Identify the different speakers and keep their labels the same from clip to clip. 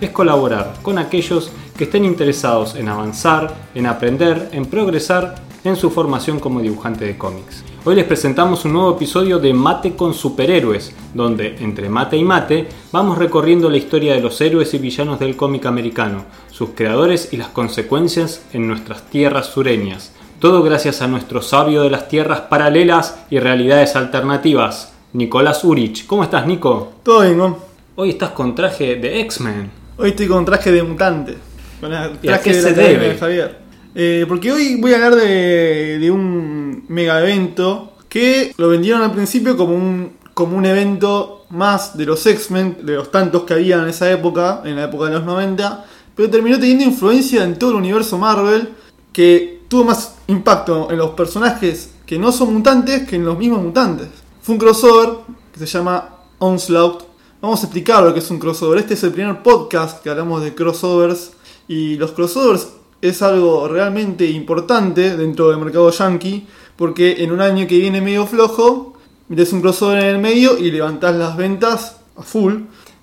Speaker 1: es colaborar con aquellos que estén interesados en avanzar, en aprender, en progresar en su formación como dibujante de cómics. Hoy les presentamos un nuevo episodio de Mate con Superhéroes, donde entre mate y mate vamos recorriendo la historia de los héroes y villanos del cómic americano, sus creadores y las consecuencias en nuestras tierras sureñas. Todo gracias a nuestro sabio de las tierras paralelas y realidades alternativas, Nicolás Urich. ¿Cómo estás, Nico?
Speaker 2: Todo bien.
Speaker 1: Hoy estás con traje de X-Men.
Speaker 2: Hoy estoy con traje de mutante. Con
Speaker 1: ¿Y a
Speaker 2: traje
Speaker 1: qué
Speaker 2: de
Speaker 1: se
Speaker 2: la
Speaker 1: debe?
Speaker 2: de Javier. Eh, porque hoy voy a hablar de, de un mega evento que lo vendieron al principio como un, como un evento más de los X-Men, de los tantos que había en esa época, en la época de los 90, pero terminó teniendo influencia en todo el universo Marvel, que tuvo más impacto en los personajes que no son mutantes que en los mismos mutantes. Fue un crossover que se llama Onslaught. Vamos a explicar lo que es un crossover. Este es el primer podcast que hablamos de crossovers. Y los crossovers es algo realmente importante dentro del mercado yankee. Porque en un año que viene medio flojo, metes un crossover en el medio y levantás las ventas a full.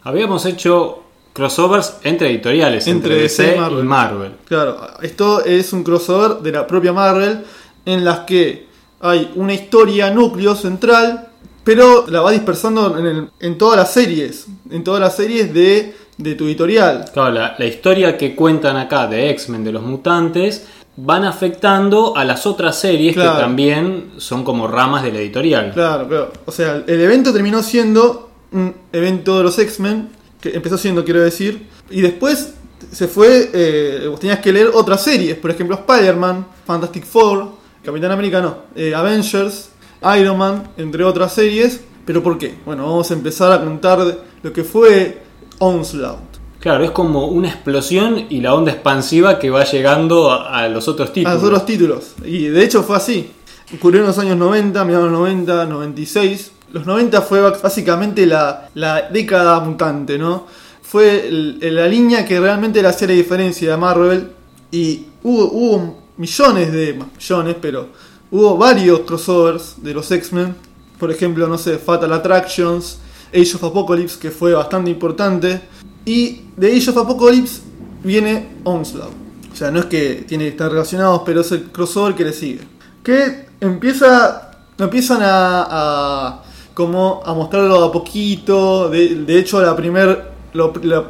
Speaker 1: Habíamos hecho crossovers entre editoriales, entre,
Speaker 2: Entre
Speaker 1: DC
Speaker 2: y. Marvel. Claro, esto es un crossover de la propia Marvel en las que hay una historia núcleo central, pero la va dispersando en, el- en todas las series, en todas las series de, de tu editorial.
Speaker 1: Claro, la, la historia que cuentan acá de X-Men, de los mutantes, van afectando a las otras series
Speaker 2: Claro.
Speaker 1: que también son como ramas de la editorial.
Speaker 2: Claro, claro. O sea, el evento terminó siendo un evento de los X-Men, que empezó siendo, quiero decir, y después se fue, eh, vos tenías que leer otras series, por ejemplo Spider-Man, Fantastic Four, Capitán América, no, eh, Avengers, Iron Man, entre otras series. ¿Pero por qué? Bueno, vamos a empezar a contar lo que fue Onslaught.
Speaker 1: Claro, es como una explosión y la onda expansiva que va llegando a, a los otros
Speaker 2: A
Speaker 1: títulos.
Speaker 2: los otros títulos. Y de hecho fue así. Ocurrió en los años 90, mediados de los 90, 96. Los 90 fue básicamente la, la década mutante, ¿no? Fue el- la línea que realmente le hacía la diferencia de Marvel. Y hubo, hubo millones de. millones, pero hubo varios crossovers de los X-Men. Por ejemplo, no sé, Fatal Attractions, Age of Apocalypse, que fue bastante importante. Y de Age of Apocalypse viene Onslaught. O sea, no es que tiene que estar relacionados, pero es el crossover que le sigue. Que empieza. Empiezan a. a- como a mostrarlo a poquito. De, de hecho, la primer. Lo, lo-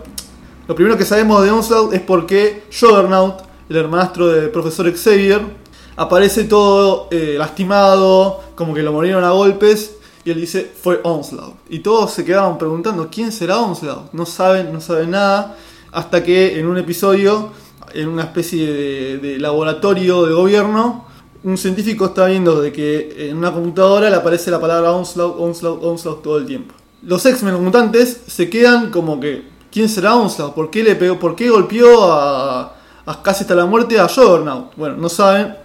Speaker 2: primero que sabemos de Onslaught es porque Juggernaut, el hermanastro del profesor Xavier, aparece todo eh, lastimado, como que lo murieron a golpes. Y él dice, fue Onslaught. Y todos se quedaban preguntando, ¿quién será Onslaught? No saben, no saben nada. Hasta que en un episodio, en una especie de, laboratorio de gobierno, un científico está viendo de que en una computadora le aparece la palabra Onslaught, Onslaught, Onslaught todo el tiempo. Los X-Men se quedan como que, ¿quién será Onslaught? ¿Por qué le pegó, por qué golpeó a, a casi hasta la muerte a Juggernaut? Bueno, no saben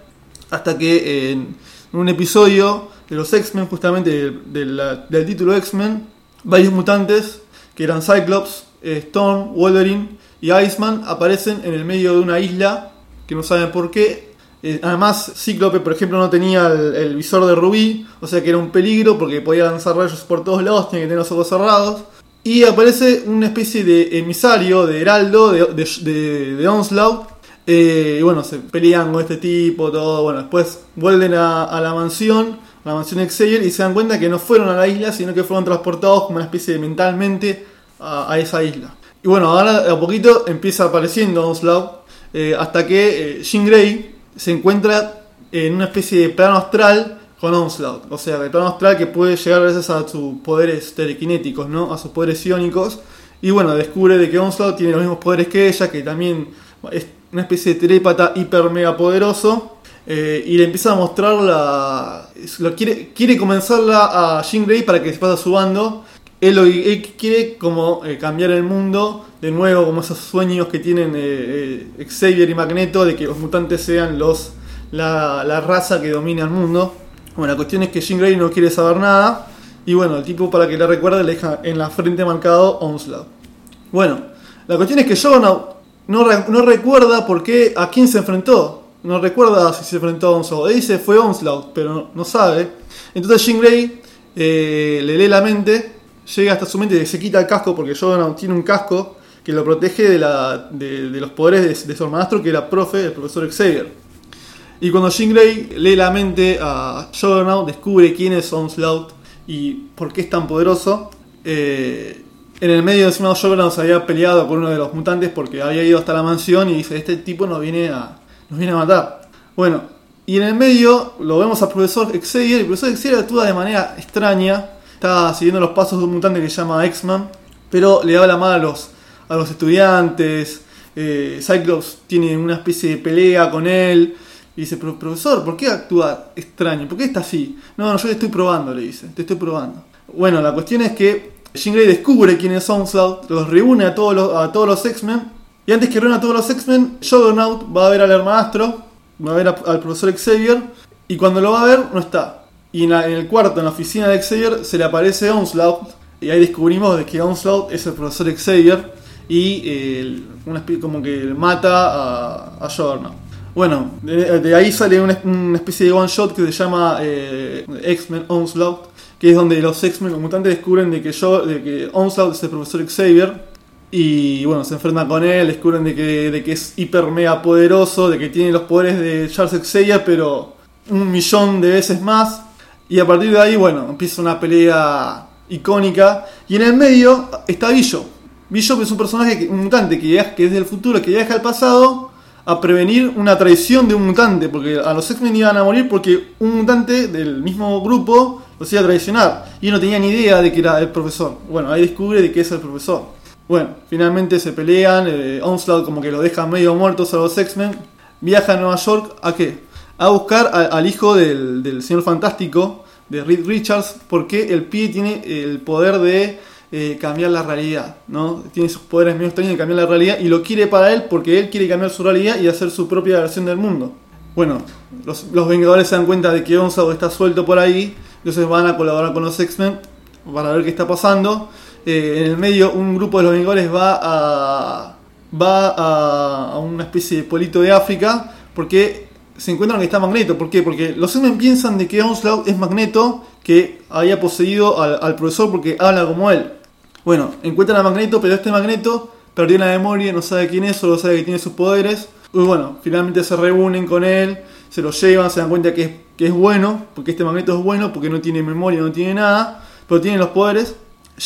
Speaker 2: hasta que en un episodio de los X-Men, justamente del, título X-Men, varios mutantes, que eran Cyclops, eh, Storm, Wolverine y Iceman, aparecen en el medio de una isla, que no saben por qué. Eh, además, Cíclope, por ejemplo, no tenía el, visor de Rubí, o sea que era un peligro porque podía lanzar rayos por todos lados, tenía que tener los ojos cerrados. Y aparece una especie de emisario, de heraldo, de- de Onslaught, eh, y bueno, se pelean con este tipo, todo. Bueno, después vuelven a, la mansión, la mansión Xavier, y se dan cuenta que no fueron a la isla, sino que fueron transportados como una especie de mentalmente a, esa isla. Y bueno, ahora a poquito empieza apareciendo Onslaught, eh, hasta que eh, Grey se encuentra en una especie de plano astral con Onslaught. O sea, el plano astral que puede llegar gracias a sus poderes telequinéticos, ¿no? A sus poderes iónicos. Y bueno, descubre de que Onslaught tiene los mismos poderes que ella, que también es una especie de telépata hiper mega poderoso. eh, y le empieza a mostrar la. quiere, quiere comenzarla a Jean Grey para que se pase a su bando. él, lo- quiere como eh, cambiar el mundo de nuevo, como esos sueños que tienen eh, Xavier y Magneto de que los mutantes sean los la, la raza que domina el mundo. Bueno, la cuestión es que Jean Grey no quiere saber nada y bueno, el tipo para que le recuerde le deja en la frente marcado Onslaught. Bueno, la cuestión es que Juggernaut no, re- no recuerda por qué, a quién se enfrentó. No recuerda si se enfrentó a Onslaught. Dice fue Onslaught, pero no, sabe. Entonces Jean Grey eh, le lee la mente, llega hasta su mente y se quita el casco porque Juggernaut tiene un casco que lo protege de, la, de, los poderes de, de su hermanastro que era profe, el profesor Xavier. Y cuando Jean Grey lee la mente a Juggernaut, descubre quién es Onslaught y por qué es tan poderoso. Eh, en el medio encima Juggernaut se había peleado con uno de los mutantes porque había ido hasta la mansión y dice, este tipo nos viene a, nos viene a matar. Bueno, y en el medio lo vemos al profesor Xavier, el profesor Xavier actúa de manera extraña, está siguiendo los pasos de un mutante que se llama X-Man, pero le habla mal a los, a los estudiantes, eh, Cyclops tiene una especie de pelea con él, y dice, "Pero, profesor, ¿por qué actúa extraño? ¿Por qué está así? No, no, yo te estoy probando, le dice, te estoy probando. Bueno, la cuestión es que Jean descubre quién es Onslaught, los reúne a todos los, a todos los X-Men, y antes que reúna a todos los X-Men, Juggernaut va a ver al hermanastro, va a ver al profesor Xavier, y cuando lo va a ver, no está. Y en, el cuarto, en la oficina de Xavier, se le aparece Onslaught, y ahí descubrimos de que Onslaught es el profesor Xavier, y eh, una como que mata a, a. Bueno, de, ahí sale una, una especie de one shot que se llama eh, X-Men Onslaught, que es donde los X-Men, los mutantes, descubren de que, yo, de que Onslaught es el profesor Xavier. Y bueno, se enfrentan con él, descubren de que, de que es hiper mega poderoso, de que tiene los poderes de Charles Xavier, pero un millón de veces más. Y a partir de ahí, bueno, empieza una pelea icónica. Y en el medio está Bishop. Bishop es un personaje, un mutante que, que es del futuro, que viaja al pasado a prevenir una traición de un mutante. Porque a los X-Men iban a morir porque un mutante del mismo grupo los iba a traicionar. Y no tenía ni idea de que era el profesor. Bueno, ahí descubre de que es el profesor. Bueno, finalmente se pelean. eh, Onslaught como que lo deja medio muertos a los X-Men. Viaja a Nueva York a qué? A buscar al hijo del, del señor fantástico, de Reed Richards, porque el pibe tiene el poder de eh, cambiar la realidad, ¿no? Tiene esos poderes medio extraños de cambiar la realidad y lo quiere para él porque él quiere cambiar su realidad y hacer su propia versión del mundo. Bueno, los, Vengadores se dan cuenta de que Onslaught está suelto por ahí, entonces van a colaborar con los X-Men para ver qué está pasando. Eh, en el medio, un grupo de los Vengadores va a va a, una especie de pueblito de África porque se encuentran que está Magneto. ¿Por qué? Porque los X-Men piensan de que Onslaught es Magneto que había poseído al profesor porque habla como él. Bueno, encuentran a Magneto, pero este Magneto perdió la memoria, no sabe quién es, solo sabe que tiene sus poderes. Y bueno, finalmente se reúnen con él, se lo llevan, se dan cuenta que es, que es bueno, porque este Magneto es bueno, porque no tiene memoria, no tiene nada, pero tiene los poderes.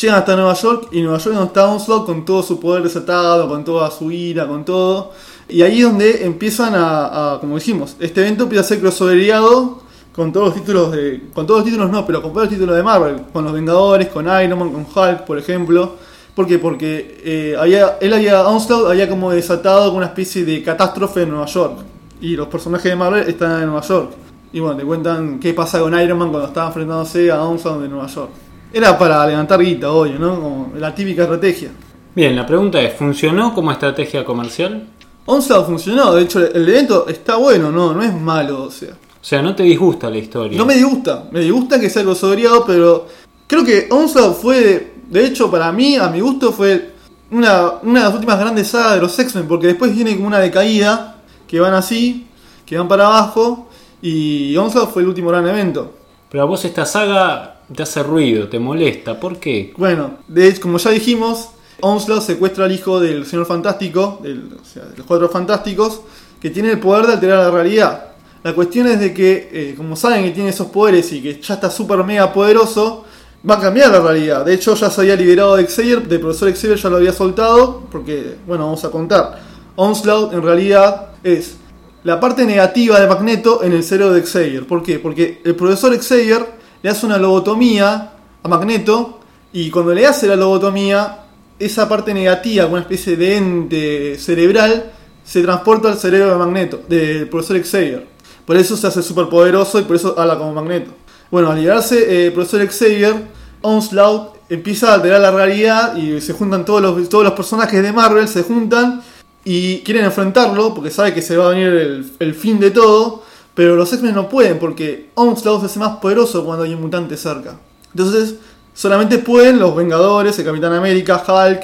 Speaker 2: Llegan hasta Nueva York y Nueva York donde está Onslaught con todo su poder desatado, con toda su ira, con todo. Y ahí es donde empiezan a, a, como dijimos, este evento empieza a ser crossoveriado con todos los títulos de. Con todos los títulos no, pero con todos los títulos de Marvel. Con los Vengadores, con Iron Man, con Hulk, por ejemplo. ¿Por qué? Porque eh, había, él había, Onslaught había como desatado una especie de catástrofe en Nueva York. Y los personajes de Marvel están en Nueva York. Y bueno, te cuentan qué pasa con Iron Man cuando estaba enfrentándose a Onslaught de Nueva York. Era para levantar guita, obvio, ¿no? Como la típica estrategia.
Speaker 1: Bien, la pregunta es, ¿funcionó como estrategia comercial?
Speaker 2: Onslaught funcionó, de hecho el evento está bueno, no, no es malo, o sea.
Speaker 1: O sea, no te disgusta la historia.
Speaker 2: No me disgusta, me disgusta que sea algo sobriado, pero creo que Onslaught fue, de hecho para mí, a mi gusto, fue una, una de las últimas grandes sagas de los X-Men, porque después viene como una decaída, que van así, que van para abajo, y Onslaught fue el último gran evento.
Speaker 1: Pero a vos esta saga te hace ruido, te molesta, ¿por qué?
Speaker 2: Bueno, de hecho, como ya dijimos, Onslaught secuestra al hijo del señor fantástico, del- o sea, de los cuatro fantásticos, que tiene el poder de alterar la realidad. La cuestión es de que, eh, como saben que tiene esos poderes y que ya está súper mega poderoso, va a cambiar la realidad. De hecho, ya se había liberado de Xavier, del profesor Xavier ya lo había soltado, porque, bueno, vamos a contar. Onslaught en realidad es la parte negativa de Magneto en el cerebro de Xavier. ¿Por qué? Porque el profesor Xavier le hace una lobotomía a Magneto y cuando le hace la lobotomía, esa parte negativa, una especie de ente cerebral, se transporta al cerebro de Magneto, del profesor Xavier. Por eso se hace súper poderoso y por eso habla como Magneto. Bueno, al liberarse eh, profesor Xavier, Onslaught empieza a alterar la realidad y se juntan todos los, todos los personajes de Marvel, se juntan y quieren enfrentarlo porque sabe que se va a venir el, el fin de todo. Pero los X-Men no pueden porque Onslaught se hace más poderoso cuando hay un mutante cerca. Entonces, solamente pueden los Vengadores, el Capitán América, Hulk.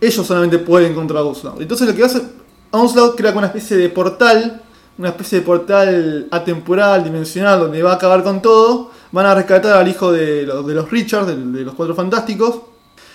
Speaker 2: Ellos solamente pueden contra Onslaught. Entonces, lo que hace Onslaught crea una especie de portal, una especie de portal atemporal, dimensional, donde va a acabar con todo. Van a rescatar al hijo de los, de los Richards, de, los Cuatro Fantásticos,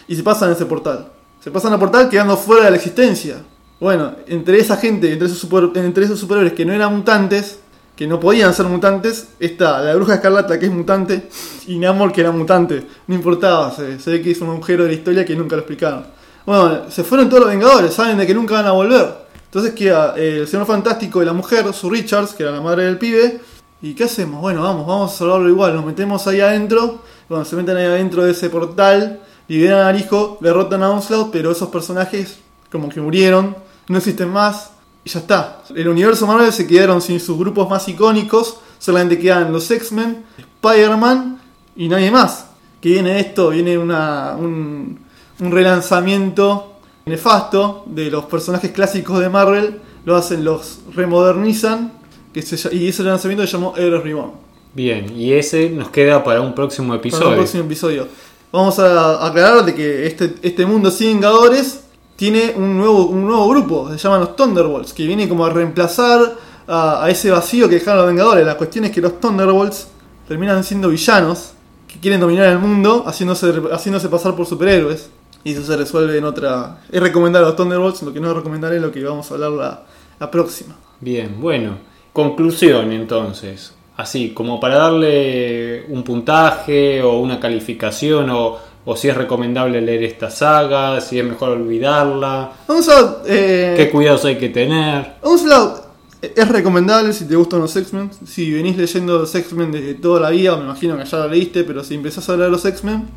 Speaker 2: y se pasan a ese portal. Se pasan al portal quedando fuera de la existencia. Bueno, entre esa gente, entre esos, super- entre esos superhéroes que no eran mutantes, que no podían ser mutantes, está la bruja escarlata que es mutante y Namor que era mutante. No importaba, se, se ve que es un agujero de la historia que nunca lo explicaron. Bueno, se fueron todos los Vengadores, saben de que nunca van a volver. Entonces queda eh, el señor fantástico y la mujer, su Richards, que era la madre del pibe. ¿Y qué hacemos? Bueno, vamos, vamos a salvarlo igual. Nos metemos ahí adentro. Cuando se meten ahí adentro de ese portal, liberan al hijo, derrotan a Onslaught, pero esos personajes como que murieron, no existen más y ya está. El universo Marvel se quedaron sin sus grupos más icónicos, solamente quedan los X-Men, Spider-Man y nadie más. Que viene esto, viene una, un, un relanzamiento nefasto de los personajes clásicos de Marvel, lo hacen, los remodernizan, que se ll- y ese lanzamiento se llamó Heroes Reborn.
Speaker 1: Bien, y ese nos queda para un próximo
Speaker 2: Para
Speaker 1: episodio.
Speaker 2: el próximo episodio. Vamos a aclarar de que este, este mundo sin Vengadores tiene un nuevo, un nuevo grupo, se llaman los Thunderbolts, que viene como a reemplazar a, a ese vacío que dejaron los Vengadores. La cuestión es que los Thunderbolts terminan siendo villanos que quieren dominar el mundo haciéndose, haciéndose pasar por superhéroes. Y eso se resuelve en otra... Es recomendar a los Thunderbolts, lo que no recomendaré es lo que vamos a hablar la, la próxima.
Speaker 1: Bien, bueno. Conclusión entonces. Así, como para darle un puntaje o una calificación o, o si es recomendable leer esta saga, si es mejor olvidarla,
Speaker 2: Vamos a... eh,
Speaker 1: qué cuidados hay que tener.
Speaker 2: Onslaught es recomendable si te gustan los X-Men. Si venís leyendo los X-Men de toda la vida, me imagino que ya lo leíste, pero si empezás a leer los X-Men,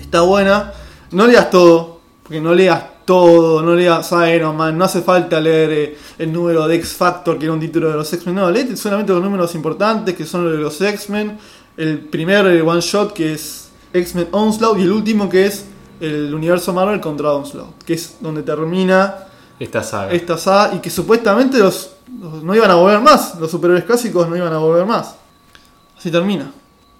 Speaker 2: está buena. No leas todo, porque no leas todo, no leas Iron Man, no hace falta leer eh, el número de X Factor, que era un título de los X-Men. No, leete solamente los números importantes, que son los de los X-Men. El primer eh, one shot, que es X-Men Onslaught, y el último, que es el universo Marvel contra Onslaught, que es donde termina
Speaker 1: Esta saga.
Speaker 2: esta saga y que supuestamente los, los- no iban a volver más, los superhéroes clásicos no iban a volver más. Así termina.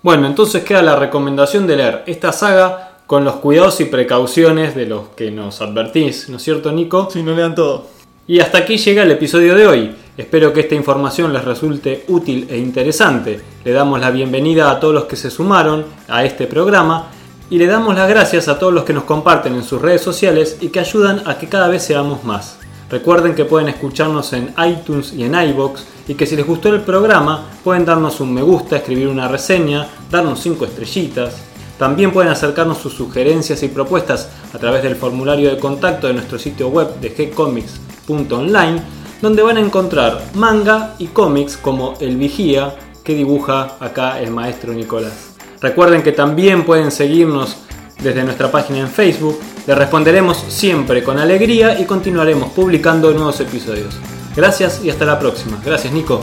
Speaker 1: Bueno, entonces queda la recomendación de leer esta saga con los cuidados y precauciones de los que nos advertís, ¿no es cierto, Nico?
Speaker 2: Si no lean todo.
Speaker 1: Y hasta aquí llega el episodio de hoy. Espero que esta información les resulte útil e interesante. Le damos la bienvenida a todos los que se sumaron a este programa y le damos las gracias a todos los que nos comparten en sus redes sociales y que ayudan a que cada vez seamos más. Recuerden que pueden escucharnos en iTunes y en iBox y que si les gustó el programa pueden darnos un me gusta, escribir una reseña, darnos 5 estrellitas. También pueden acercarnos sus sugerencias y propuestas a través del formulario de contacto de nuestro sitio web de gcomics.online, donde van a encontrar manga y cómics como El Vigía, que dibuja acá el maestro Nicolás. Recuerden que también pueden seguirnos desde nuestra página en Facebook, les responderemos siempre con alegría y continuaremos publicando nuevos episodios. Gracias y hasta la próxima. Gracias Nico.